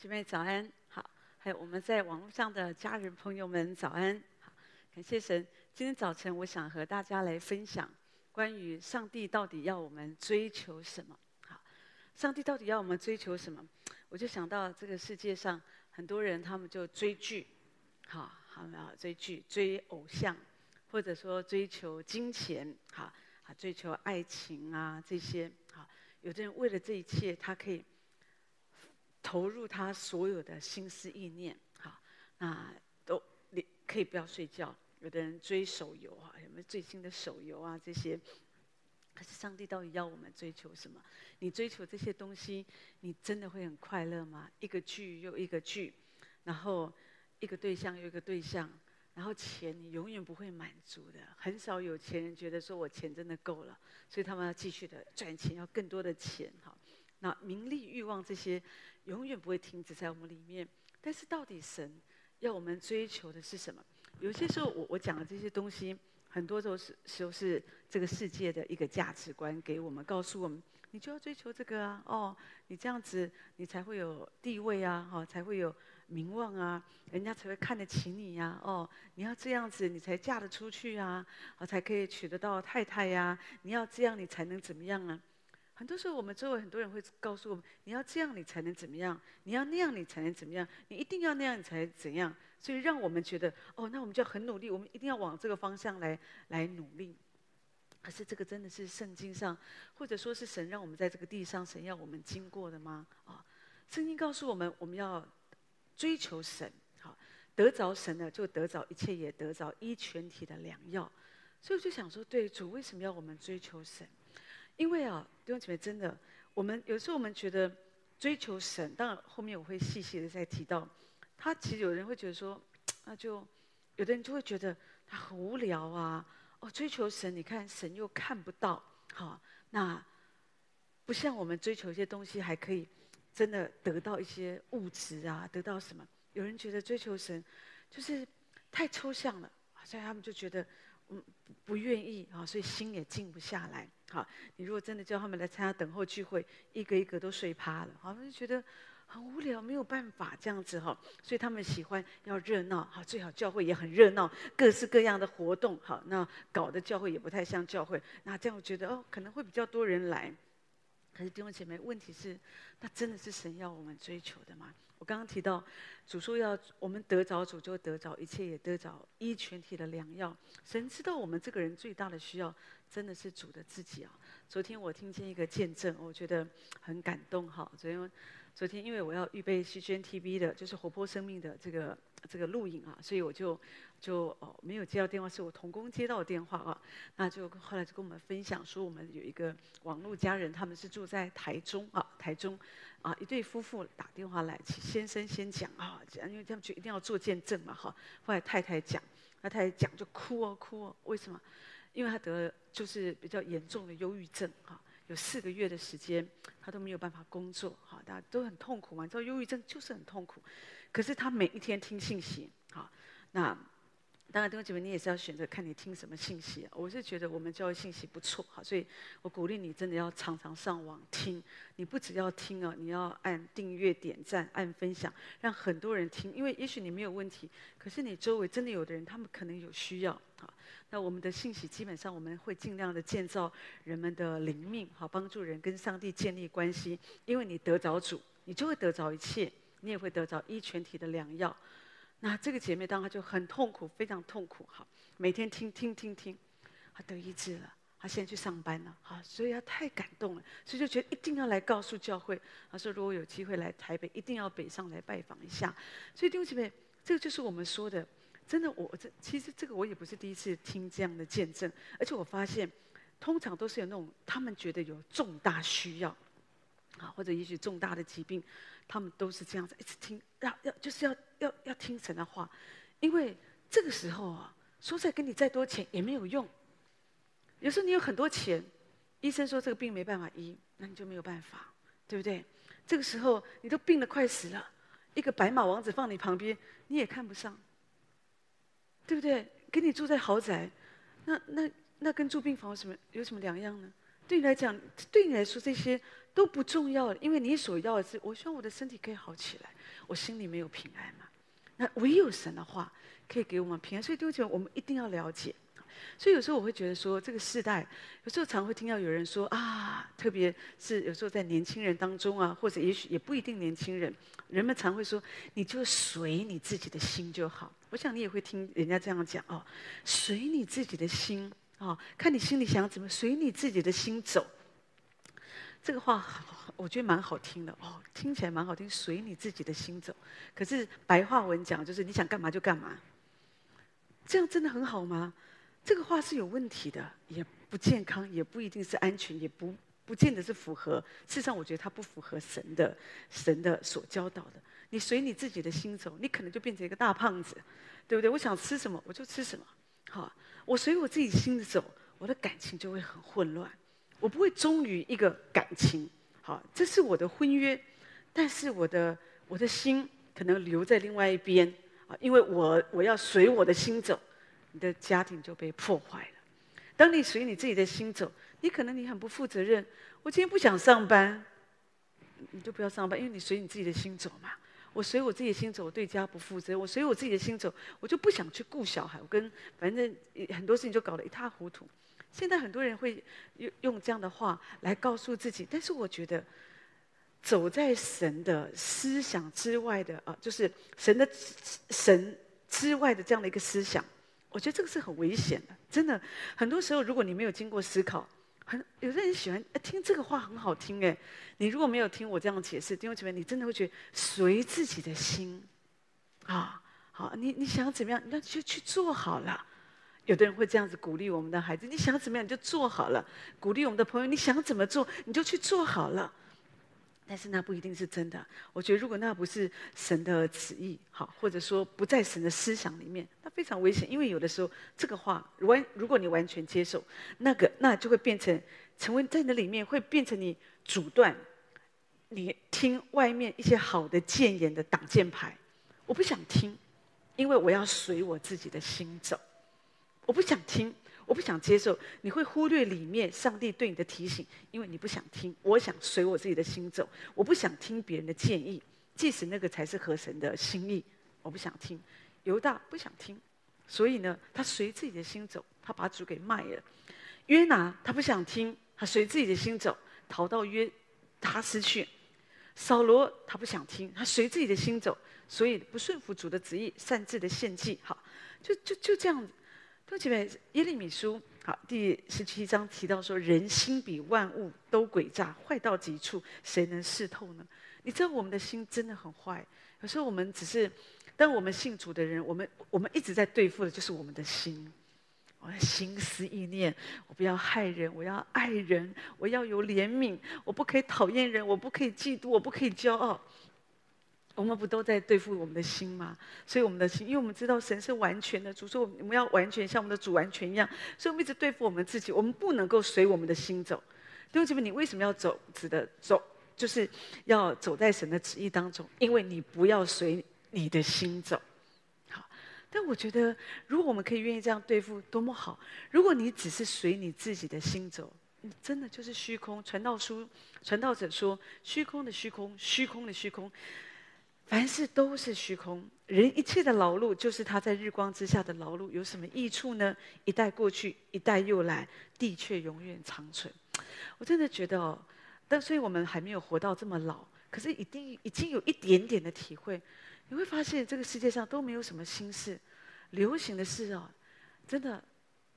姐妹早安，好，还有我们在网络上的家人朋友们早安，好，感谢神。今天早晨，我想和大家来分享关于上帝到底要我们追求什么。好，上帝到底要我们追求什么？我就想到这个世界上很多人，他们就追剧，好，好没有追剧、追偶像，或者说追求金钱，好，啊，追求爱情啊这些，好，有的人为了这一切，他可以。投入他所有的心思意念，好，那都你可以不要睡觉。有的人追手游啊，有没有最新的手游啊？这些，可是上帝到底要我们追求什么？你追求这些东西，你真的会很快乐吗？一个剧又一个剧，然后一个对象又一个对象，然后钱你永远不会满足的。很少有钱人觉得说我钱真的够了，所以他们要继续的赚钱，要更多的钱，好。那名利欲望这些永远不会停止在我们里面，但是到底神要我们追求的是什么？有些时候我我讲的这些东西，很多都是时候是这个世界的一个价值观给我们，告诉我们你就要追求这个啊，哦，你这样子你才会有地位啊，哦，才会有名望啊，人家才会看得起你呀，哦，你要这样子你才嫁得出去啊，哦，才可以娶得到太太呀，你要这样你才能怎么样啊？很多时候，我们周围很多人会告诉我们：“你要这样，你才能怎么样？你要那样，你才能怎么样？你一定要那样，你才怎样？”所以让我们觉得：“哦，那我们就要很努力，我们一定要往这个方向来来努力。”可是这个真的是圣经上，或者说是神让我们在这个地上，神要我们经过的吗？啊，圣经告诉我们，我们要追求神，好，得着神呢，就得着一切，也得着一全体的良药。所以我就想说，对主为什么要我们追求神？因为啊，弟兄姐妹，真的，我们有时候我们觉得追求神，当然后面我会细细的再提到，他其实有人会觉得说，那就有的人就会觉得他很无聊啊。哦，追求神，你看神又看不到，好，那不像我们追求一些东西还可以真的得到一些物质啊，得到什么？有人觉得追求神就是太抽象了，所以他们就觉得。嗯，不愿意啊，所以心也静不下来。好，你如果真的叫他们来参加等候聚会，一个一个都睡趴了，好，就觉得很无聊，没有办法这样子哈。所以他们喜欢要热闹，好，最好教会也很热闹，各式各样的活动，好，那搞得教会也不太像教会。那这样我觉得哦，可能会比较多人来。可是弟兄姐妹，问题是，那真的是神要我们追求的吗？我刚刚提到，主说要我们得着主，就得着一切，也得着一全体的良药。神知道我们这个人最大的需要，真的是主的自己啊。昨天我听见一个见证，我觉得很感动。哈，昨天，昨天因为我要预备西宣 TV 的，就是活泼生命的这个这个录影啊，所以我就就哦没有接到电话，是我同工接到电话啊。那就后来就跟我们分享说，我们有一个网络家人，他们是住在台中啊，台中。啊，一对夫妇打电话来，先生先讲啊，因为他们就一定要做见证嘛，哈。后来太太讲，那太太讲就哭哦哭哦，为什么？因为他得了就是比较严重的忧郁症，哈，有四个月的时间他都没有办法工作，哈，大家都很痛苦嘛，你知道忧郁症就是很痛苦，可是他每一天听信息，哈，那。当然，弟兄姐妹，你也是要选择看你听什么信息。我是觉得我们教会信息不错，好，所以我鼓励你真的要常常上网听。你不只要听啊，你要按订阅、点赞、按分享，让很多人听。因为也许你没有问题，可是你周围真的有的人，他们可能有需要。好，那我们的信息基本上我们会尽量的建造人们的灵命，好，帮助人跟上帝建立关系。因为你得着主，你就会得着一切，你也会得着医全体的良药。那这个姐妹当她就很痛苦，非常痛苦，哈，每天听听听听，她得医治了，她现在去上班了，哈，所以她太感动了，所以就觉得一定要来告诉教会，她说如果有机会来台北，一定要北上来拜访一下。所以弟兄姐妹，这个就是我们说的，真的，我这其实这个我也不是第一次听这样的见证，而且我发现，通常都是有那种他们觉得有重大需要，啊，或者也许重大的疾病。他们都是这样子，一直听，要要就是要要要听神的话，因为这个时候啊，说再给你再多钱也没有用。有时候你有很多钱，医生说这个病没办法医，那你就没有办法，对不对？这个时候你都病得快死了，一个白马王子放你旁边，你也看不上，对不对？给你住在豪宅，那那那跟住病房有什么有什么两样呢？对你来讲，对你来说这些都不重要，因为你所要的是，我希望我的身体可以好起来，我心里没有平安嘛。那唯有神的话可以给我们平安，所以弟兄姐妹，我们一定要了解。所以有时候我会觉得说，这个世代有时候常会听到有人说啊，特别是有时候在年轻人当中啊，或者也许也不一定年轻人，人们常会说，你就随你自己的心就好。我想你也会听人家这样讲哦，随你自己的心哦，看你心里想怎么，随你自己的心走。这个话我觉得蛮好听的哦，听起来蛮好听，随你自己的心走。可是白话文讲就是你想干嘛就干嘛，这样真的很好吗？这个话是有问题的，也不健康，也不一定是安全，也不不见得是符合。事实上，我觉得它不符合神的神的所教导的。你随你自己的心走，你可能就变成一个大胖子，对不对？我想吃什么我就吃什么，好，我随我自己心的走，我的感情就会很混乱。我不会忠于一个感情，好，这是我的婚约，但是我的我的心可能留在另外一边啊，因为我我要随我的心走。你的家庭就被破坏了。当你随你自己的心走，你可能你很不负责任。我今天不想上班，你就不要上班，因为你随你自己的心走嘛。我随我自己的心走，我对家不负责。我随我自己的心走，我就不想去顾小孩。我跟反正很多事情就搞得一塌糊涂。现在很多人会用用这样的话来告诉自己，但是我觉得走在神的思想之外的啊，就是神的神之外的这样的一个思想。我觉得这个是很危险的，真的。很多时候，如果你没有经过思考，很有的人喜欢听这个话很好听哎。你如果没有听我这样解释，弟兄姐妹，你真的会觉得随自己的心，啊，好，你你想怎么样，那就去做好了。有的人会这样子鼓励我们的孩子：你想怎么样，你就做好了。鼓励我们的朋友：你想怎么做，你就去做好了。但是那不一定是真的。我觉得如果那不是神的旨意，好，或者说不在神的思想里面，那非常危险。因为有的时候这个话完，如果你完全接受，那个那就会变成成为在那里面会变成你阻断你听外面一些好的谏言的挡箭牌。我不想听，因为我要随我自己的心走。我不想听。我不想接受，你会忽略里面上帝对你的提醒，因为你不想听。我想随我自己的心走，我不想听别人的建议，即使那个才是合神的心意，我不想听。犹大不想听，所以呢，他随自己的心走，他把主给卖了。约拿他不想听，他随自己的心走，逃到约他失去。扫罗他不想听，他随自己的心走，所以不顺服主的旨意，擅自的献祭。好，就就就这样子。各位姐妹，耶利米书好第十七章提到说，人心比万物都诡诈，坏到极处，谁能识透呢？你知道我们的心真的很坏。有时候我们只是，当我们信主的人，我们我们一直在对付的就是我们的心，我的心思意念。我不要害人，我要爱人，我要有怜悯，我不可以讨厌人，我不可以嫉妒，我不可以骄傲。我们不都在对付我们的心吗？所以我们的心，因为我们知道神是完全的主，说我们要完全像我们的主完全一样，所以我们一直对付我们自己。我们不能够随我们的心走。弟兄姐妹，你为什么要走？指的走，就是要走在神的旨意当中，因为你不要随你的心走。好，但我觉得，如果我们可以愿意这样对付，多么好！如果你只是随你自己的心走，你真的就是虚空。传道书，传道者说：虚空的虚空，虚空的虚空。凡事都是虚空，人一切的劳碌就是他在日光之下的劳碌，有什么益处呢？一代过去，一代又来，地却永远长存。我真的觉得哦，但所以我们还没有活到这么老，可是一定已经有一点点的体会。你会发现这个世界上都没有什么新事，流行的事哦，真的，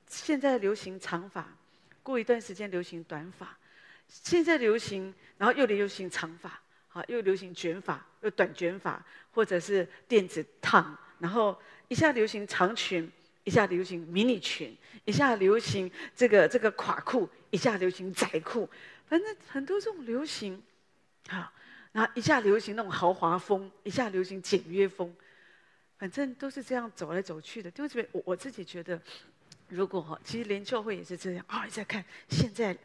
现在流行长发，过一段时间流行短发，现在流行，然后又流行长发。啊，又流行卷发，又短卷发，或者是电子烫，然后一下流行长裙，一下流行迷你裙，一下流行这个这个垮裤，一下流行窄裤，反正很多这种流行，啊，然后一下流行那种豪华风，一下流行简约风，反正都是这样走来走去的。就这边，我我自己觉得。如果哈，其实连教会也是这样啊！你在看现在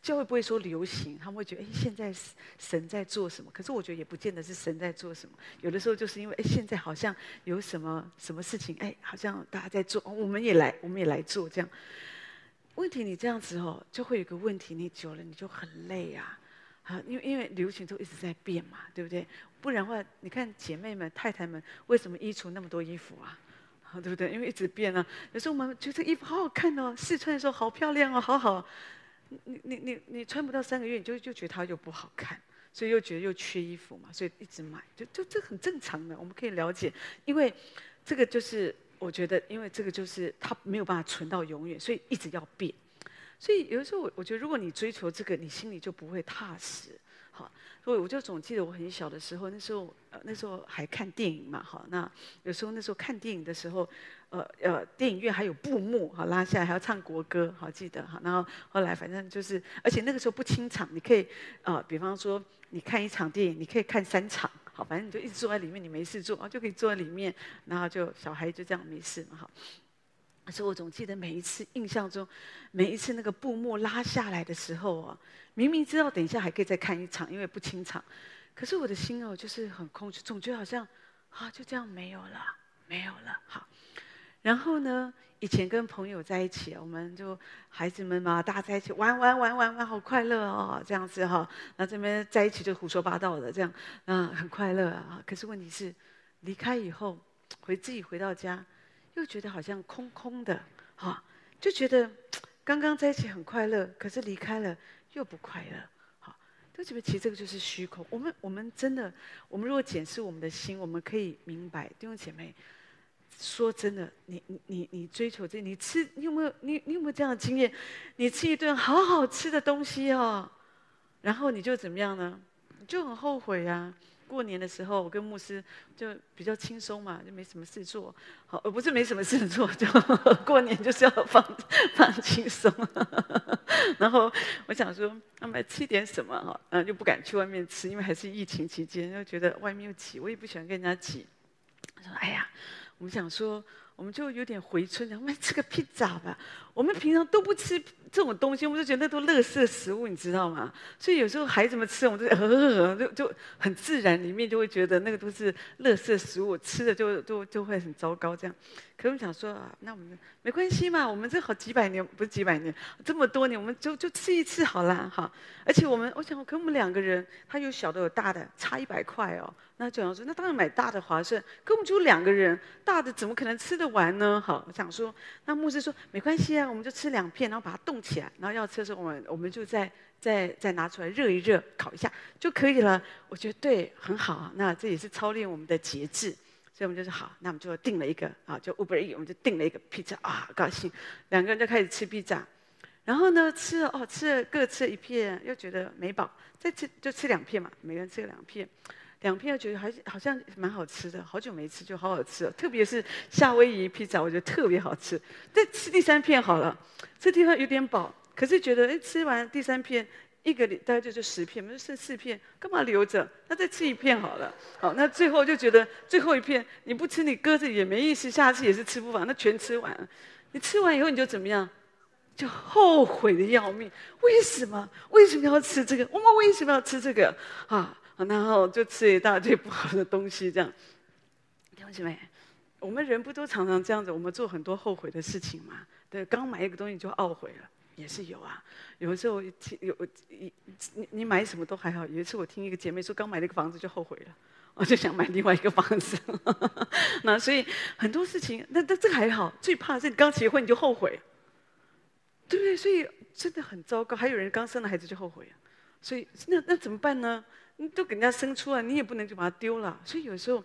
教会不会说流行，他们会觉得哎，现在神在做什么？可是我觉得也不见得是神在做什么。有的时候就是因为哎，现在好像有什么什么事情哎，好像大家在做，我们也来，我们也来做这样。问题你这样子哦，就会有个问题，你久了你就很累啊。啊，因为因为流行都一直在变嘛，对不对？不然的话，你看姐妹们、太太们，为什么衣橱那么多衣服啊？对不对？因为一直变啊。有时候我们觉得这衣服好好看哦，试穿的时候好漂亮哦，好好。你你你你穿不到三个月，你就就觉得它又不好看，所以又觉得又缺衣服嘛，所以一直买，就就这很正常的，我们可以了解。因为这个就是我觉得，因为这个就是它没有办法存到永远，所以一直要变。所以有的时候我我觉得，如果你追求这个，你心里就不会踏实。好，所以我就总记得我很小的时候，那时候呃那时候还看电影嘛，好，那有时候那时候看电影的时候，呃呃电影院还有布幕，好拉下来还要唱国歌，好记得哈，然后后来反正就是，而且那个时候不清场，你可以呃比方说你看一场电影，你可以看三场，好，反正你就一直坐在里面，你没事做啊就可以坐在里面，然后就小孩就这样没事嘛，好。所以我总记得每一次印象中，每一次那个布幕拉下来的时候啊，明明知道等一下还可以再看一场，因为不清场，可是我的心哦就是很空虚，总觉得好像啊就这样没有了，没有了。好，然后呢，以前跟朋友在一起，我们就孩子们嘛，大家在一起玩玩玩玩玩，好快乐哦，这样子哈。那这边在一起就胡说八道的，这样嗯很快乐啊。可是问题是，离开以后，回自己回到家。又觉得好像空空的，哈，就觉得刚刚在一起很快乐，可是离开了又不快乐，好，都觉得其实这个就是虚空。我们我们真的，我们如果检视我们的心，我们可以明白，弟兄姐妹，说真的，你你你追求这，你吃，你有没有你你有没有这样的经验？你吃一顿好好吃的东西哦，然后你就怎么样呢？就很后悔啊。过年的时候，我跟牧师就比较轻松嘛，就没什么事做。好，而不是没什么事做，就过年就是要放 放轻松。然后我想说，那么吃点什么哈？嗯，就不敢去外面吃，因为还是疫情期间，又觉得外面又挤，我也不喜欢跟人家挤。我说，哎呀，我们想说。我们就有点回春，我们吃个披萨吧。我们平常都不吃这种东西，我们就觉得那都垃圾食物，你知道吗？所以有时候孩子们吃，我们就呵呵呵，就就很自然，里面就会觉得那个都是垃圾食物，吃的就就就会很糟糕这样。可我们想说啊，那我们没关系嘛，我们这好几百年，不是几百年，这么多年，我们就就吃一次好了哈。而且我们，我想，可我们两个人，他有小的有大的，差一百块哦。那就想说，那当然买大的划算。可我们就两个人，大的怎么可能吃得完呢？好，我想说，那牧师说没关系啊，那我们就吃两片，然后把它冻起来，然后要吃的时候，我们我们就再再再拿出来热一热，烤一下就可以了。我觉得对，很好啊。那这也是操练我们的节制，所以我们就说好，那我们就订了一个啊，就 Uber E，我们就订了一个披萨啊，高兴，两个人就开始吃披萨。然后呢，吃了哦，吃了各吃一片，又觉得没饱，再吃就吃两片嘛，每个人吃了两片。两片又觉得还好像蛮好吃的，好久没吃就好好吃了。特别是夏威夷披萨，我觉得特别好吃。再吃第三片好了，这地方有点饱，可是觉得哎，吃完第三片，一个大概就是十片，就剩四片，干嘛留着？那再吃一片好了。好，那最后就觉得最后一片你不吃，你搁着也没意思，下次也是吃不完，那全吃完了。你吃完以后你就怎么样？就后悔的要命。为什么？为什么要吃这个？我们为什么要吃这个？啊？然后就吃一大堆不好的东西，这样，弟兄姐妹，我们人不都常常这样子？我们做很多后悔的事情嘛？对，刚买一个东西就懊悔了，也是有啊。有的时候听有你你买什么都还好。有一次我听一个姐妹说，刚买了一个房子就后悔了，我就想买另外一个房子。那所以很多事情，那那这个还好，最怕是你刚结婚你就后悔，对不对？所以真的很糟糕。还有人刚生了孩子就后悔啊，所以那那怎么办呢？你都给人家生出来，你也不能就把它丢了。所以有时候，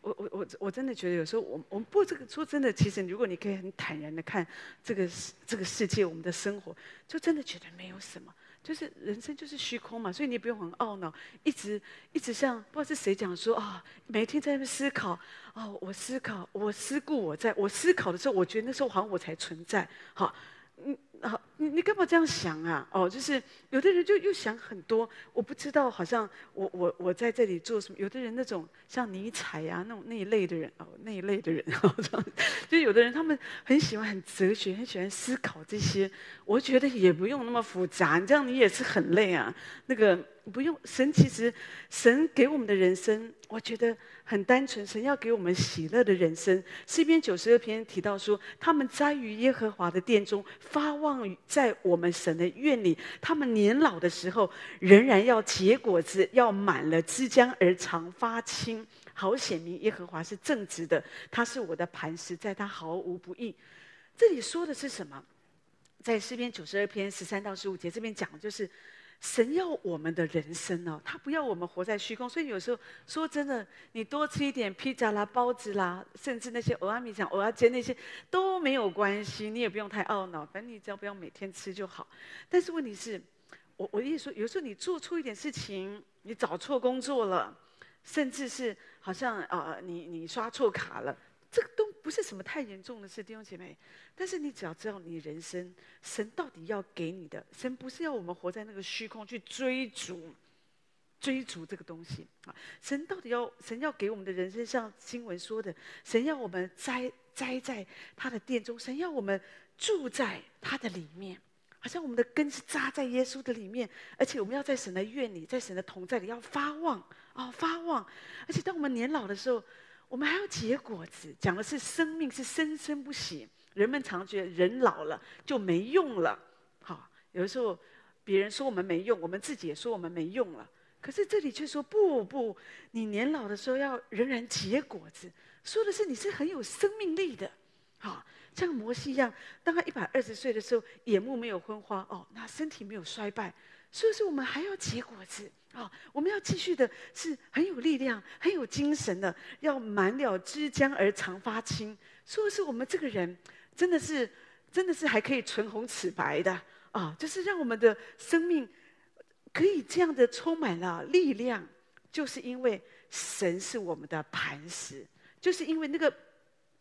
我我我我真的觉得，有时候我我们不这个说真的，其实如果你可以很坦然的看这个这个世界，我们的生活，就真的觉得没有什么，就是人生就是虚空嘛。所以你不用很懊恼，一直一直像不知道是谁讲说啊，每天在那边思考哦，我思考，我思故我在，我思考的时候，我觉得那时候好像我才存在，好，嗯。好，你你干嘛这样想啊？哦，就是有的人就又想很多，我不知道，好像我我我在这里做什么？有的人那种像尼采呀、啊、那种那一类的人哦，那一类的人，哦、这样 就有的人他们很喜欢很哲学，很喜欢思考这些。我觉得也不用那么复杂，你这样你也是很累啊。那个不用，神其实神给我们的人生，我觉得。很单纯，神要给我们喜乐的人生。诗篇九十二篇提到说，他们栽于耶和华的殿中，发望在我们神的院里，他们年老的时候，仍然要结果子，要满了枝江而常发青，好显明耶和华是正直的，他是我的磐石，在他毫无不义。这里说的是什么？在诗篇九十二篇十三到十五节，这边讲的就是。神要我们的人生哦，他不要我们活在虚空。所以有时候说真的，你多吃一点披萨啦、包子啦，甚至那些蚵仔面线、蚵仔煎那些都没有关系，你也不用太懊恼，反正你只要不要每天吃就好。但是问题是，我我意思说，有时候你做错一点事情，你找错工作了，甚至是好像啊、呃，你你刷错卡了。这个都不是什么太严重的事，弟兄姐妹。但是你只要知道，你人生神到底要给你的，神不是要我们活在那个虚空去追逐、追逐这个东西啊。神到底要神要给我们的人生，像经文说的，神要我们栽栽在他的殿中，神要我们住在他的里面，好像我们的根是扎在耶稣的里面，而且我们要在神的院里，在神的同在里要发旺啊、哦，发旺。而且当我们年老的时候。我们还要结果子，讲的是生命是生生不息。人们常觉得人老了就没用了，好，有的时候别人说我们没用，我们自己也说我们没用了。可是这里却说不不，你年老的时候要仍然结果子，说的是你是很有生命力的，好，像摩西一样，当他一百二十岁的时候，眼目没有昏花哦，那身体没有衰败，所以说我们还要结果子。啊、我们要继续的是很有力量、很有精神的，要满了枝江而常发青。说的是我们这个人真的是，真的是还可以唇红齿白的啊、就是让我们的生命可以这样的充满了力量，就是因为神是我们的磐石，就是因为那个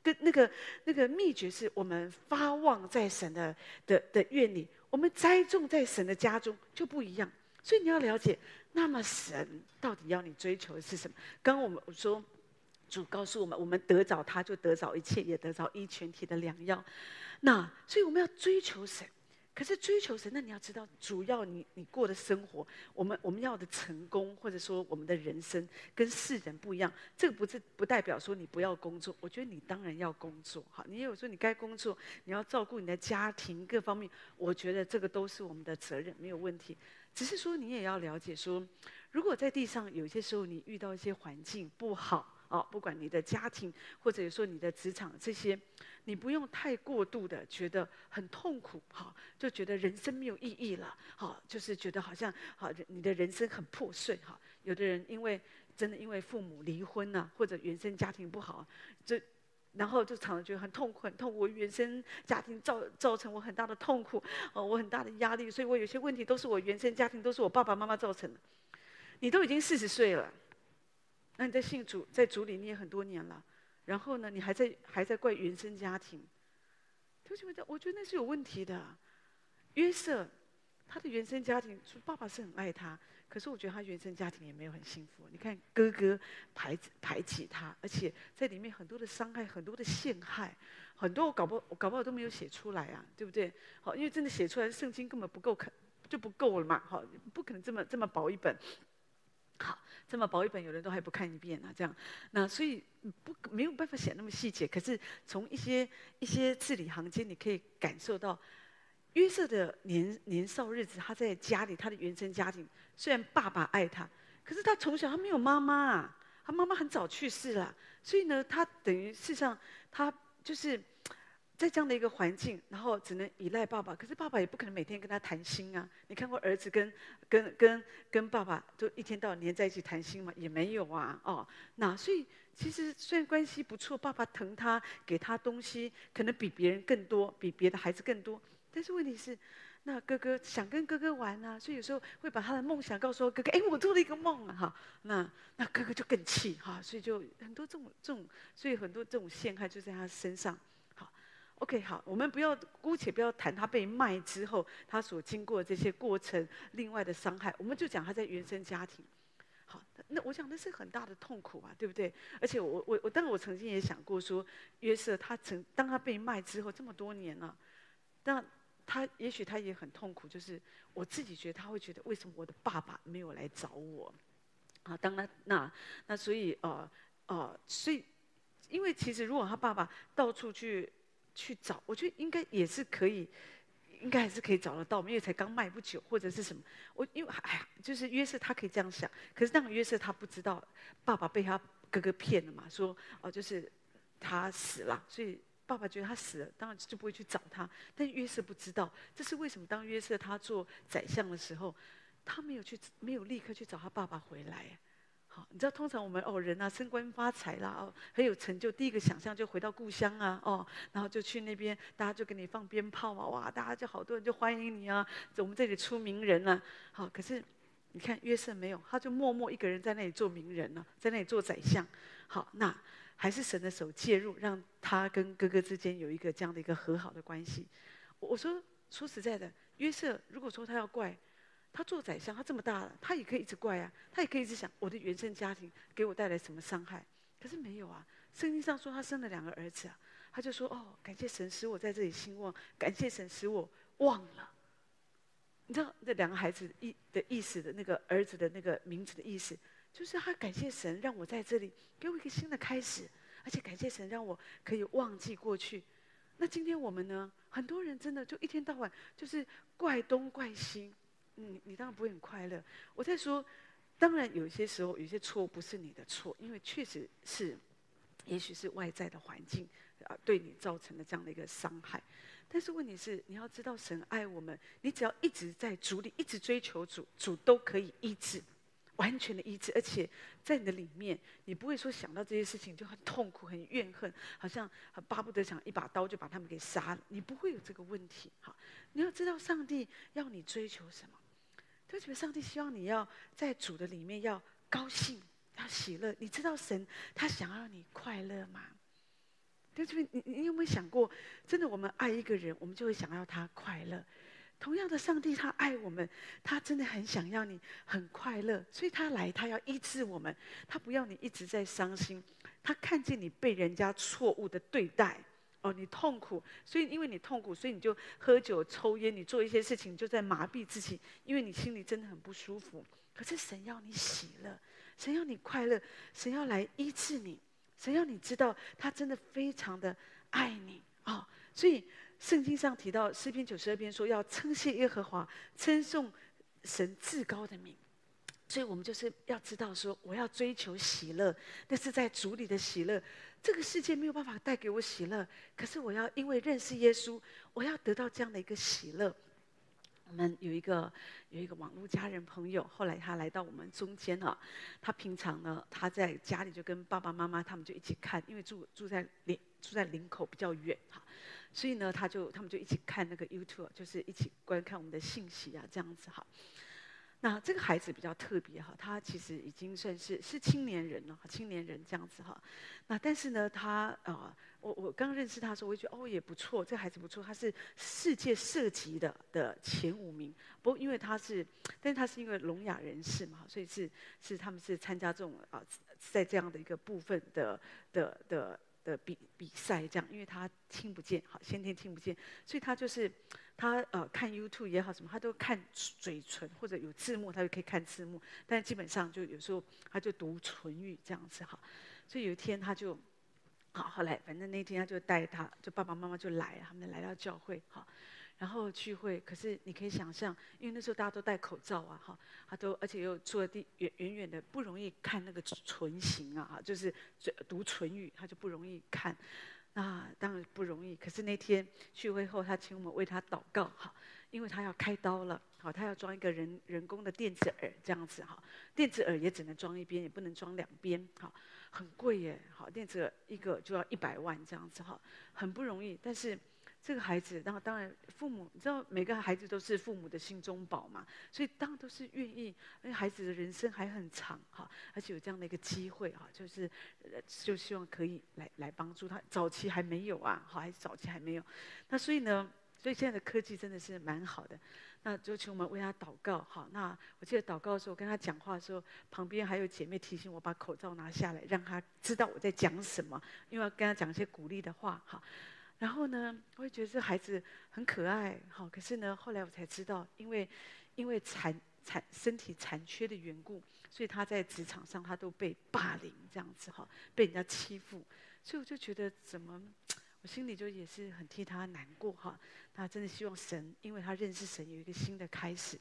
跟那个那个秘诀是我们发旺在神的的的愿里，我们栽种在神的家中就不一样。所以你要了解。那么神到底要你追求的是什么？刚刚我们说，主告诉我们，我们得着他，就得着一切，也得着一全体的良药。那所以我们要追求神。可是追求神，那你要知道，主要你你过的生活，我们我们要的成功，或者说我们的人生跟世人不一样。这个不是不代表说你不要工作，我觉得你当然要工作。好，你也有说你该工作，你要照顾你的家庭各方面，我觉得这个都是我们的责任，没有问题。只是说，你也要了解说，如果在地上有些时候你遇到一些环境不好哦，不管你的家庭或者说你的职场这些，你不用太过度的觉得很痛苦哈，就觉得人生没有意义了，好，就是觉得好像好，你的人生很破碎哈。有的人因为真的因为父母离婚呐，或者原生家庭不好，这。然后就常常觉得很痛苦，很痛苦。我原生家庭造造成我很大的痛苦，哦，我很大的压力，所以我有些问题都是我原生家庭，都是我爸爸妈妈造成的。你都已经四十岁了，那你在信主，在主里你也很多年了，然后呢，你还在还在怪原生家庭？同学们，我觉得那是有问题的。约瑟，他的原生家庭，说爸爸是很爱他。可是我觉得他原生家庭也没有很幸福。你看哥哥排排挤他，而且在里面很多的伤害，很多的陷害，很多我搞不我搞不好都没有写出来啊，对不对？好，因为真的写出来，圣经根本不够看，就不够了嘛。好，不可能这么这么薄一本。好，这么薄一本，有人都还不看一遍啊，这样。那所以不没有办法写那么细节。可是从一些一些字里行间，你可以感受到。约瑟的年年少日子，他在家里，他的原生家庭虽然爸爸爱他，可是他从小他没有妈妈啊，他妈妈很早去世了，所以呢，他等于事实上他就是在这样的一个环境，然后只能依赖爸爸。可是爸爸也不可能每天跟他谈心啊。你看过儿子跟跟跟跟爸爸都一天到晚黏在一起谈心吗？也没有啊。哦，那所以其实虽然关系不错，爸爸疼他，给他东西可能比别人更多，比别的孩子更多。但是问题是，那哥哥想跟哥哥玩啊，所以有时候会把他的梦想告诉哥哥。哎，我做了一个梦啊，哈，那那哥哥就更气哈，所以就很多这种这种，所以很多这种陷害就在他身上。，OK，好，我们不要姑且不要谈他被卖之后他所经过的这些过程，另外的伤害，我们就讲他在原生家庭。好，那我想那是很大的痛苦啊，对不对？而且我我我，当然我曾经也想过说，约瑟他曾当他被卖之后这么多年了，啊，但。他也许他也很痛苦，就是我自己觉得他会觉得，为什么我的爸爸没有来找我？啊，当然那那所以呃呃，所以因为其实如果他爸爸到处去去找，我觉得应该也是可以应该还是可以找得到，因为才刚卖不久，或者是什么。我因为哎呀，就是约瑟他可以这样想，可是那个约瑟他不知道爸爸被他哥哥骗了嘛，说哦就是他死了，所以爸爸觉得他死了，当然就不会去找他。但约瑟不知道，这是为什么？当约瑟他做宰相的时候，他没有去，没有立刻去找他爸爸回来。好，你知道通常我们哦人啊升官发财啦哦很有成就，第一个想象就回到故乡啊哦，然后就去那边，大家就给你放鞭炮啊哇，大家就好多人就欢迎你啊，我们这里出名人了，啊。好，可是你看约瑟没有，他就默默一个人在那里做名人了，啊，在那里做宰相。好，那还是神的手介入，让他跟哥哥之间有一个这样的一个和好的关系。我说说实在的，约瑟如果说他要怪。他做宰相，他这么大了，他也可以一直怪啊，他也可以一直想我的原生家庭给我带来什么伤害，可是没有啊。圣经上说他生了两个儿子啊，他就说哦，感谢神使我在这里兴旺，感谢神使我忘了。你知道这两个孩子意的意思的那个儿子的那个名字的意思，就是他感谢神让我在这里给我一个新的开始，而且感谢神让我可以忘记过去。那今天我们呢？很多人真的就一天到晚就是怪东怪西。你你当然不会很快乐。我在说，当然有些时候有些错不是你的错，因为确实是，也许是外在的环境啊对你造成的这样的一个伤害。但是问题是，你要知道神爱我们，你只要一直在主里，一直追求主，主都可以医治，完全的医治。而且在你的里面，你不会说想到这些事情就很痛苦、很怨恨，好像很巴不得想一把刀就把他们给杀了。你不会有这个问题。好，你要知道上帝要你追求什么。就觉得上帝希望你要在主的里面要高兴，要喜乐。你知道神他想要你快乐吗？对不对？你你有没有想过，真的我们爱一个人，我们就会想要他快乐。同样的，上帝他爱我们，他真的很想要你很快乐，所以他来，他要医治我们，他不要你一直在伤心。他看见你被人家错误的对待。哦，你痛苦，所以因为你痛苦，所以你就喝酒、抽烟，你做一些事情就在麻痹自己，因为你心里真的很不舒服。可是神要你喜乐，神要你快乐，神要来医治你，神要你知道他真的非常的爱你啊、哦！所以圣经上提到诗篇九十二篇说要称谢耶和华，称颂神至高的名。所以我们就是要知道说，我要追求喜乐，那是在主里的喜乐。这个世界没有办法带给我喜乐，可是我要因为认识耶稣，我要得到这样的一个喜乐。我们有一个有一个网络家人朋友，后来他来到我们中间了。他平常呢，他在家里就跟爸爸妈妈他们就一起看，因为住住在林住在林口比较远哈，所以呢，他就他们就一起看那个 YouTube，就是一起观看我们的信息啊，这样子哈。那这个孩子比较特别哈，他其实已经算是是青年人了，青年人这样子哈。那但是呢，他啊，我我刚认识他的时候，我就觉得哦也不错，这孩子不错，他是世界射击的的前五名。不过因为他是，但是他是因为聋哑人士嘛，所以是是他们是参加这种啊，在这样的一个部分的的的的比比赛这样，因为他听不见，好先天听不见，所以他就是。他呃看 YouTube 也好什么，他都看嘴唇或者有字幕，他就可以看字幕。但基本上就有时候他就读唇语这样子哈。所以有一天他就，好后来反正那天他就带他就爸爸妈妈就来，他们来到教会哈，然后聚会。可是你可以想象，因为那时候大家都戴口罩啊哈，他都而且又坐地远远远的，不容易看那个唇形啊，哈就是嘴读唇语，他就不容易看。那，当然不容易。可是那天聚会后，他请我们为他祷告，哈，因为他要开刀了，好，他要装一个人人工的电子耳，这样子哈，电子耳也只能装一边，也不能装两边，哈，很贵耶，好，电子耳一个就要一百万这样子哈，很不容易，但是。这个孩子，然后当然父母，你知道每个孩子都是父母的心中宝嘛，所以当然都是愿意，因为孩子的人生还很长哈，而且有这样的一个机会哈，就是就希望可以来来帮助他。早期还没有啊，好，还是早期还没有。那所以呢，所以现在的科技真的是蛮好的。那就请我们为他祷告哈。那我记得祷告的时候，跟他讲话的时候，旁边还有姐妹提醒我把口罩拿下来，让他知道我在讲什么，因为要跟他讲一些鼓励的话哈。然后呢，我会觉得这孩子很可爱，好。可是呢，后来我才知道，因为因为残残身体残缺的缘故，所以他在职场上他都被霸凌这样子哈，被人家欺负。所以我就觉得，怎么我心里就也是很替他难过哈。他真的希望神，因为他认识神，有一个新的开始。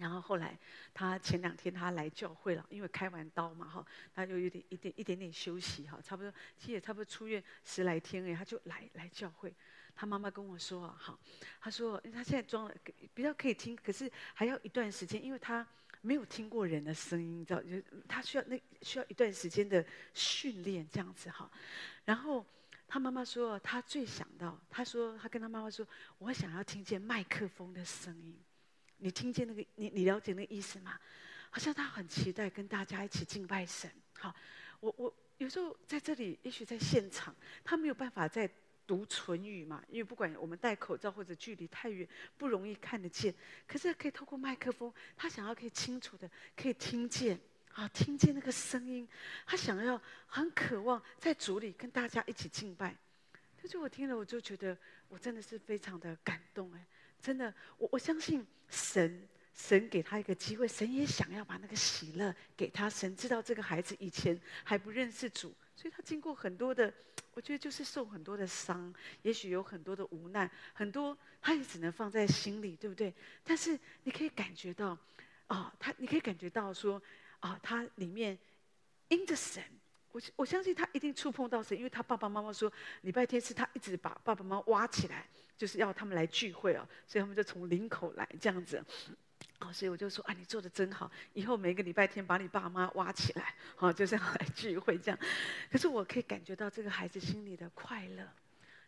然后后来，他前两天他来教会了，因为开完刀嘛哈，他就有点一点一点点休息哈，差不多其实也差不多出院十来天哎，他就来来教会。他妈妈跟我说啊，哈，他说他现在装了比较可以听，可是还要一段时间，因为他没有听过人的声音，你知道，就他需要那需要一段时间的训练这样子哈。然后他妈妈说，他最想到，他说他跟他妈妈说，我想要听见麦克风的声音。你听见那个，你你了解那个意思吗？好像他很期待跟大家一起敬拜神。好，我我有时候在这里，也许在现场，他没有办法在读唇语嘛，因为不管我们戴口罩或者距离太远，不容易看得见。可是可以透过麦克风，他想要可以清楚的可以听见，啊，听见那个声音，他想要很渴望在主里跟大家一起敬拜。可是我听了，我就觉得我真的是非常的感动哎。真的，我我相信神，神给他一个机会，神也想要把那个喜乐给他。神知道这个孩子以前还不认识主，所以他经过很多的，我觉得就是受很多的伤，也许有很多的无奈，很多他也只能放在心里，对不对？但是你可以感觉到，啊、哦，他你可以感觉到说，啊、他里面因着神，我我相信他一定触碰到神，因为他爸爸妈妈说礼拜天是他一直把爸爸妈妈挖起来。就是要他们来聚会哦，所以他们就从林口来这样子，哦，所以我就说啊，你做的真好，以后每个礼拜天把你爸妈挖起来，好，就是要来聚会这样。可是我可以感觉到这个孩子心里的快乐，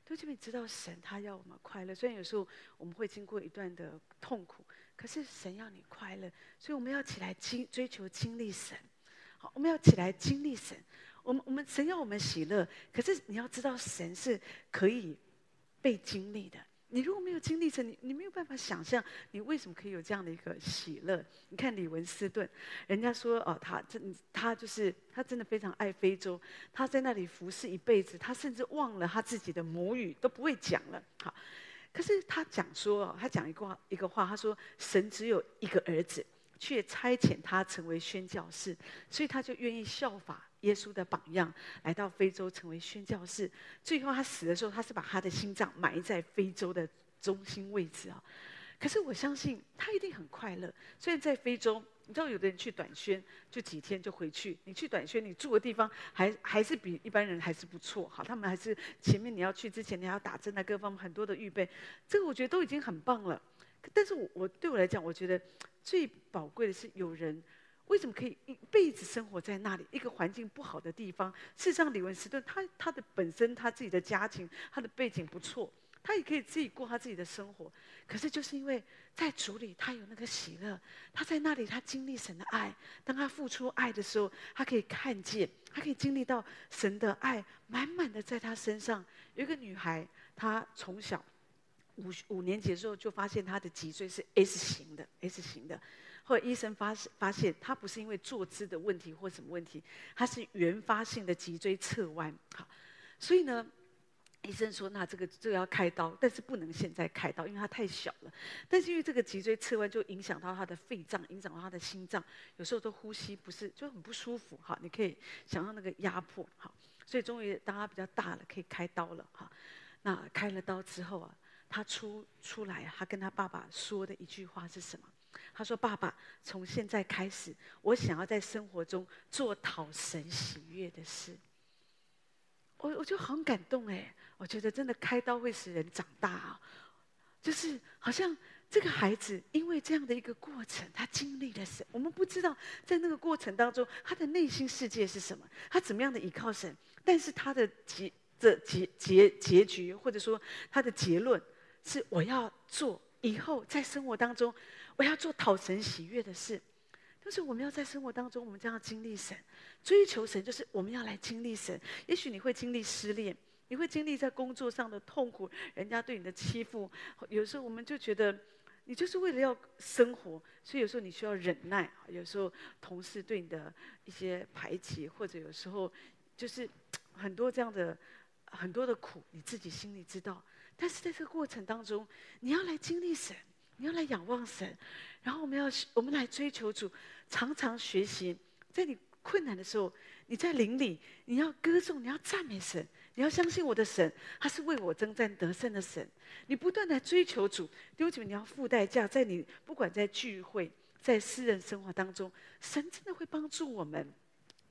都这边知道神他要我们快乐，虽然有时候我们会经过一段的痛苦，可是神要你快乐，所以我们要起来经追求经历神，好，我们要起来经历神，我们我们神要我们喜乐，可是你要知道神是可以。被经历的，你如果没有经历着，你你没有办法想象你为什么可以有这样的一个喜乐。你看李文斯顿，人家说哦，他真他就是他真的非常爱非洲，他在那里服侍一辈子，他甚至忘了他自己的母语都不会讲了。好，可是他讲说哦，他讲一个话一个话，他说神只有一个儿子，却差遣他成为宣教士，所以他就愿意效法。耶稣的榜样，来到非洲成为宣教士。最后他死的时候，他是把他的心脏埋在非洲的中心位置啊。可是我相信他一定很快乐。虽然在非洲，你知道有的人去短宣就几天就回去，你去短宣，你住的地方还还是比一般人还是不错。好，他们还是前面你要去之前，你还要打针啊，各方面很多的预备。这个我觉得都已经很棒了。但是我我对我来讲，我觉得最宝贵的是有人。为什么可以一辈子生活在那里一个环境不好的地方？事实上，李文斯顿他他的本身他自己的家庭他的背景不错，他也可以自己过他自己的生活。可是就是因为在主里他有那个喜乐，他在那里他经历神的爱。当他付出爱的时候，他可以看见，他可以经历到神的爱满满的在他身上。有一个女孩，她从小五五年级的时候就发现她的脊椎是 S 型的，S 型的。后来医生发发现，他不是因为坐姿的问题或什么问题，他是原发性的脊椎侧弯。好，所以呢，医生说，那这个这个要开刀，但是不能现在开刀，因为他太小了。但是因为这个脊椎侧弯就影响到他的肺脏，影响到他的心脏，有时候都呼吸不是就很不舒服。哈，你可以想象那个压迫。好，所以终于当他比较大了，可以开刀了。哈，那开了刀之后啊，他出出来，他跟他爸爸说的一句话是什么？他说：“爸爸，从现在开始，我想要在生活中做讨神喜悦的事。”我我就很感动哎，我觉得真的开刀会使人长大啊，就是好像这个孩子因为这样的一个过程，他经历了神。我们不知道在那个过程当中，他的内心世界是什么，他怎么样的依靠神，但是他的结的结结结局，或者说他的结论是：我要做以后在生活当中。我要做讨神喜悦的事，但是我们要在生活当中，我们将要经历神，追求神，就是我们要来经历神。也许你会经历失恋，你会经历在工作上的痛苦，人家对你的欺负。有时候我们就觉得，你就是为了要生活，所以有时候你需要忍耐。有时候同事对你的一些排挤，或者有时候就是很多这样的很多的苦，你自己心里知道。但是在这个过程当中，你要来经历神。你要来仰望神，然后我们要我们来追求主，常常学习。在你困难的时候，你在灵里，你要歌颂，你要赞美神，你要相信我的神，他是为我征战得胜的神。你不断的追求主，弟兄姐妹，你要付代价，在你不管在聚会，在私人生活当中，神真的会帮助我们。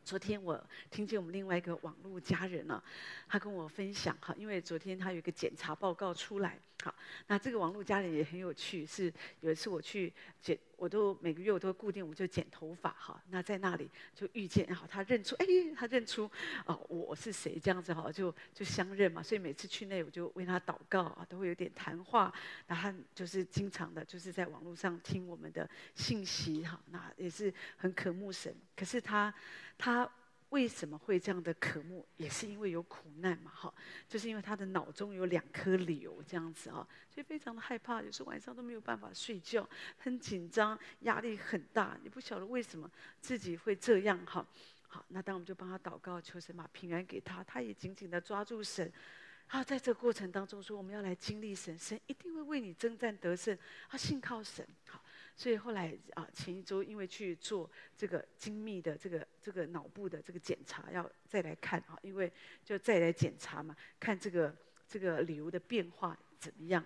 昨天我听见我们另外一个网络家人呢、啊，他跟我分享哈，因为昨天他有一个检查报告出来，好，那这个网络家人也很有趣，是有一次我去剪，我都每个月我都固定我就剪头发哈，那在那里就遇见好，他认出哎，他认出哦我是谁这样子哈，就就相认嘛，所以每次去那我就为他祷告啊，都会有点谈话，然后他就是经常的就是在网络上听我们的信息哈，那也是很渴慕神，可是他。他为什么会这样的渴慕？也是因为有苦难嘛，哈，就是因为他的脑中有两颗瘤这样子啊，所以非常的害怕，有时候晚上都没有办法睡觉，很紧张，压力很大，你不晓得为什么自己会这样哈。好，那当我们就帮他祷告，求神把平安给他，他也紧紧的抓住神。啊，在这个过程当中说，我们要来经历神，神一定会为你征战得胜，他信靠神，好。所以后来啊，前一周因为去做这个精密的这个这个脑部的这个检查，要再来看啊，因为就再来检查嘛，看这个这个瘤的变化怎么样。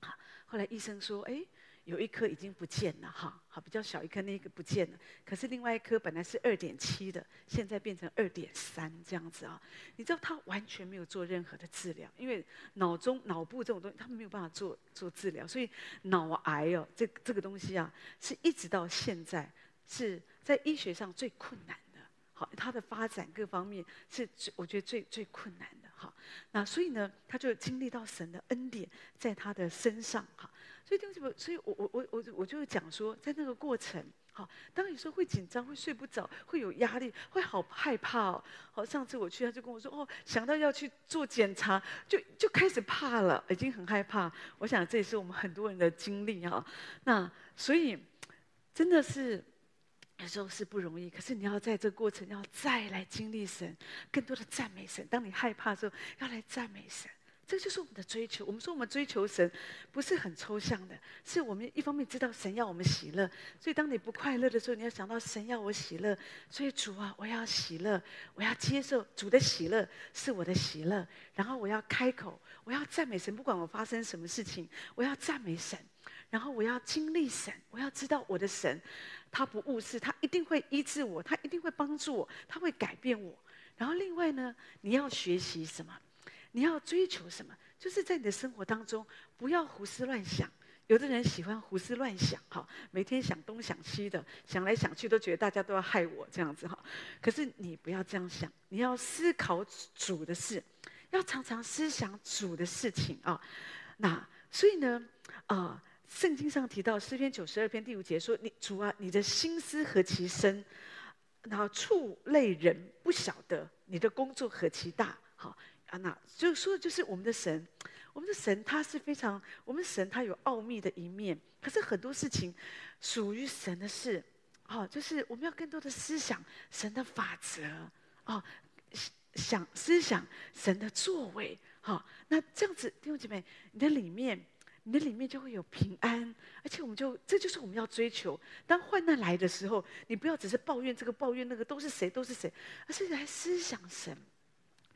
好，后来医生说，哎。有一颗已经不见了哈，好，比较小一颗那个不见了，可是另外一颗本来是二点七的，现在变成二点三这样子啊。你知道他完全没有做任何的治疗，因为脑中脑部这种东西他们没有办法做做治疗，所以脑癌哦，这这个东西啊，是一直到现在是在医学上最困难的。好，它的发展各方面是我觉得最最困难的哈。那所以呢，他就经历到神的恩典在他的身上哈。所以对不起，所以我我我我我就讲说，在那个过程，好，当有时候会紧张，会睡不着，会有压力，会好害怕哦。好，上次我去，他就跟我说，哦，想到要去做检查，就就开始怕了，已经很害怕。我想这也是我们很多人的经历哈。那所以真的是有时候是不容易，可是你要在这过程要再来经历神，更多的赞美神。当你害怕的时候，要来赞美神。这就是我们的追求。我们说我们追求神，不是很抽象的，是我们一方面知道神要我们喜乐，所以当你不快乐的时候，你要想到神要我喜乐。所以主啊，我要喜乐，我要接受主的喜乐是我的喜乐。然后我要开口，我要赞美神，不管我发生什么事情，我要赞美神。然后我要经历神，我要知道我的神，他不误事，他一定会医治我，他一定会帮助我，他会改变我。然后另外呢，你要学习什么？你要追求什么？就是在你的生活当中，不要胡思乱想。有的人喜欢胡思乱想，哈，每天想东想西的，想来想去都觉得大家都要害我这样子，哈。可是你不要这样想，你要思考主的事，要常常思想主的事情啊。那所以呢，啊，圣经上提到诗篇九十二篇第五节说：“你主啊，你的心思何其深，然后畜类人不晓得你的工作何其大。”好。啊，那就说的就是我们的神，我们的神他是非常，我们神他有奥秘的一面。可是很多事情属于神的事，哦，就是我们要更多的思想神的法则，哦，想思想神的作为，好，那这样子弟兄姐妹，你的里面，你的里面就会有平安，而且我们就这就是我们要追求。当患难来的时候，你不要只是抱怨这个抱怨那个都是谁都是谁，而是来思想神。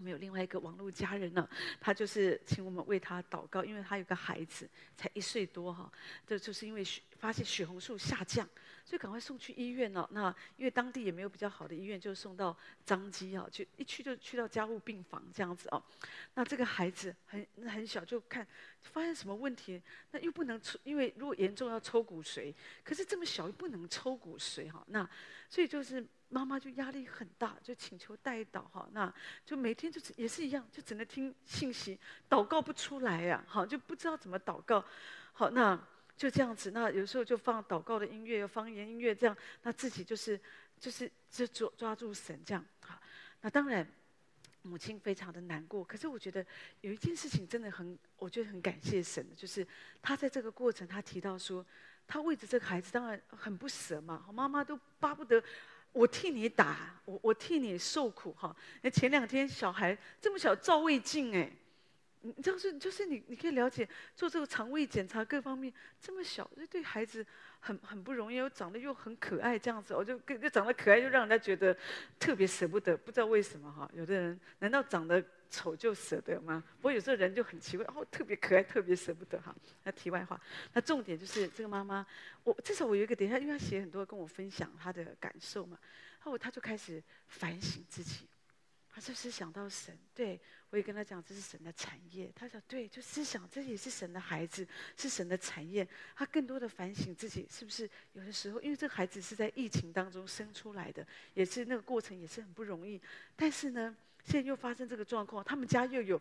我们有另外一个网络家人呢，他就是请我们为他祷告，因为他有个孩子才一岁多哈，这就是因为血发现血红素下降，所以赶快送去医院了。那因为当地也没有比较好的医院，就送到张基啊，去一去就去到加护病房这样子哦。那这个孩子很很小，就看发现什么问题，那又不能抽，因为如果严重要抽骨髓，可是这么小又不能抽骨髓哈，那所以就是。妈妈就压力很大，就请求代祷哈，那就每天就也是一样，就只能听信息，祷告不出来呀，好就不知道怎么祷告，好那就这样子，那有时候就放祷告的音乐，方言音乐这样，那自己就是就是就抓抓住神这样，好，那当然母亲非常的难过，可是我觉得有一件事情真的很，我觉得很感谢神，就是他在这个过程他提到说，他为着这个孩子当然很不舍嘛，妈妈都巴不得。我替你打，我我替你受苦哈。那前两天小孩这么小，照胃镜哎，你就是就是你你可以了解做这个肠胃检查各方面这么小，这对孩子很很不容易，又长得又很可爱这样子，我就跟就长得可爱，就让人家觉得特别舍不得，不知道为什么哈。有的人难道长得丑就舍得吗？不过有时候人就很奇怪，哦，特别可爱，特别舍不得哈。那题外话，那重点就是这个妈妈，我至少我有一个点，她因为她写很多跟我分享她的感受嘛，后她就开始反省自己。她是不是想到神？对，我也跟她讲，这是神的产业。她想，对，就思想，这也是神的孩子，是神的产业。她更多的反省自己，是不是有的时候，因为这个孩子是在疫情当中生出来的，也是那个过程也是很不容易。但是呢，现在又发生这个状况，他们家又有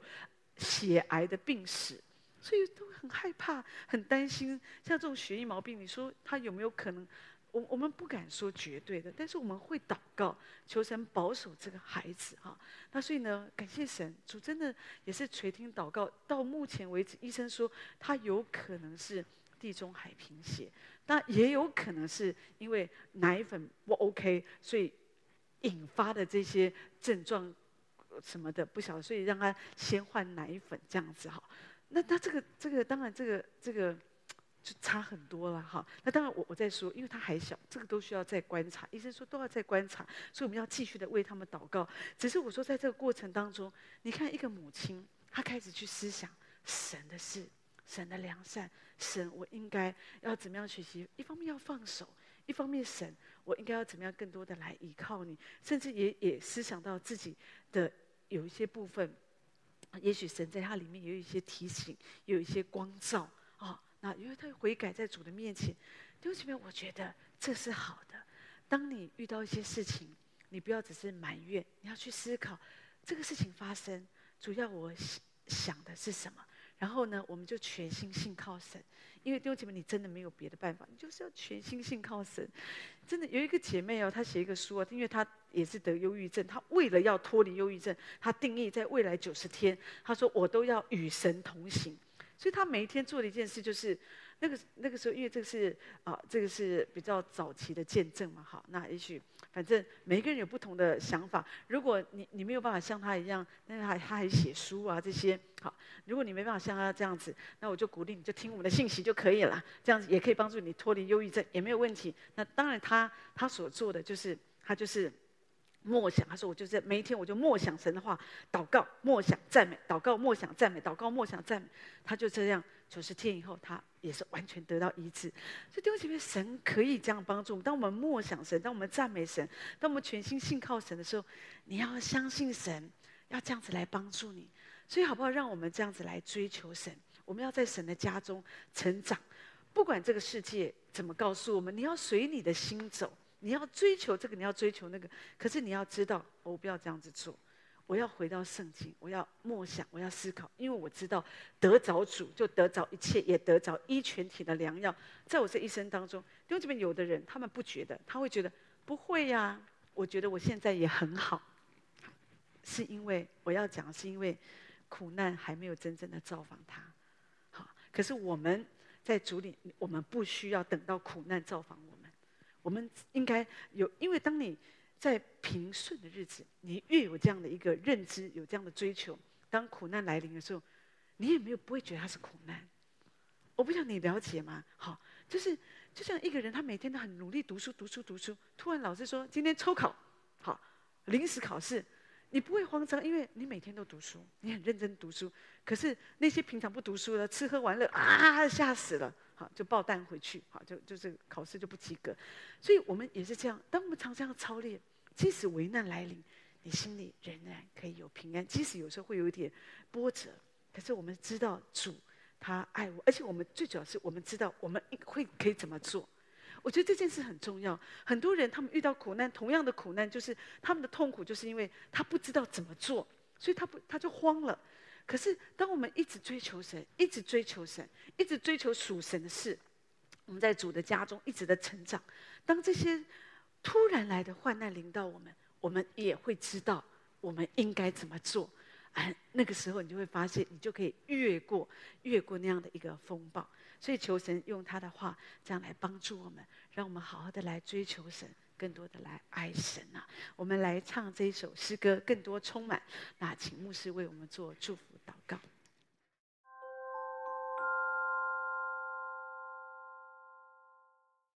血癌的病史，所以都很害怕，很担心。像这种血液毛病，你说他有没有可能？我我们不敢说绝对的，但是我们会祷告，求神保守这个孩子哈。那所以呢，感谢神，主真的也是垂听祷告。到目前为止，医生说他有可能是地中海贫血，那也有可能是因为奶粉不 OK，所以引发的这些症状什么的不晓得，所以让他先换奶粉这样子哈。那那这个这个当然这个这个。就差很多了哈，那当然我我在说，因为他还小，这个都需要再观察。医生说都要再观察，所以我们要继续的为他们祷告。只是我说，在这个过程当中，你看一个母亲，她开始去思想神的事、神的良善、神我应该要怎么样学习。一方面要放手，一方面神我应该要怎么样更多的来依靠你，甚至也也思想到自己的有一些部分，也许神在他里面也有一些提醒，有一些光照啊。哦那因为他悔改在主的面前，弟兄姐妹，我觉得这是好的。当你遇到一些事情，你不要只是埋怨，你要去思考这个事情发生，主要我想的是什么。然后呢，我们就全心信靠神，因为弟兄姐妹，你真的没有别的办法，你就是要全心信靠神。真的有一个姐妹哦，她写一个书啊，因为她也是得忧郁症，她为了要脱离忧郁症，她定义在未来九十天，她说我都要与神同行。所以她每一天做的一件事就是，那个那个时候，因为这个是啊，这个是比较早期的见证嘛，好，那也许反正每一个人有不同的想法。如果你你没有办法像他一样，但是他他还写书啊这些，好，如果你没办法像他这样子，那我就鼓励你就听我们的信息就可以了，这样子也可以帮助你脱离忧郁症，也没有问题。那当然他他所做的就是他就是。默想，他说：“我就在每一天，我就默想神的话，祷告、默想、赞美，祷告、默想、赞美，祷告、默想、赞美。他就这样，九十天以后，他也是完全得到医治。所以弟兄姐妹，神可以这样帮助我们。当我们默想神，当我们赞美神，当我们全心信靠神的时候，你要相信神，要这样子来帮助你。所以好不好？让我们这样子来追求神。我们要在神的家中成长，不管这个世界怎么告诉我们，你要随你的心走。”你要追求这个，你要追求那个，可是你要知道，我不要这样子做。我要回到圣经，我要默想，我要思考，因为我知道得着主就得着一切，也得着一全体的良药。在我这一生当中，因为这边有的人他们不觉得，他会觉得不会呀、我觉得我现在也很好，是因为我要讲，是因为苦难还没有真正的造访他。好，可是我们在主里，我们不需要等到苦难造访我。我们应该有，因为当你在平顺的日子，你越有这样的一个认知，有这样的追求，当苦难来临的时候，你也没有不会觉得它是苦难。我不想你了解吗？好，就是就像一个人，他每天都很努力读书，读书，读书，突然老师说今天抽考，好，临时考试，你不会慌张，因为你每天都读书，你很认真读书。可是那些平常不读书的，吃喝玩乐啊，吓死了。好，就爆弹回去，好，就就是考试就不及格，所以我们也是这样。当我们常这样操练，即使危难来临，你心里仍然可以有平安。即使有时候会有一点波折，可是我们知道主他爱我，而且我们最主要是我们知道我们会可以怎么做。我觉得这件事很重要。很多人他们遇到苦难，同样的苦难就是他们的痛苦，就是因为他不知道怎么做，所以他不他就慌了。可是，当我们一直追求神，一直追求神，一直追求属神的事，我们在主的家中一直的成长。当这些突然来的患难临到我们，我们也会知道我们应该怎么做。哎，那个时候你就会发现，你就可以越过越过那样的一个风暴。所以，求神用他的话这样来帮助我们，让我们好好的来追求神。更多的来爱神啊！我们来唱这一首诗歌，更多充满。那请牧师为我们做祝福祷告。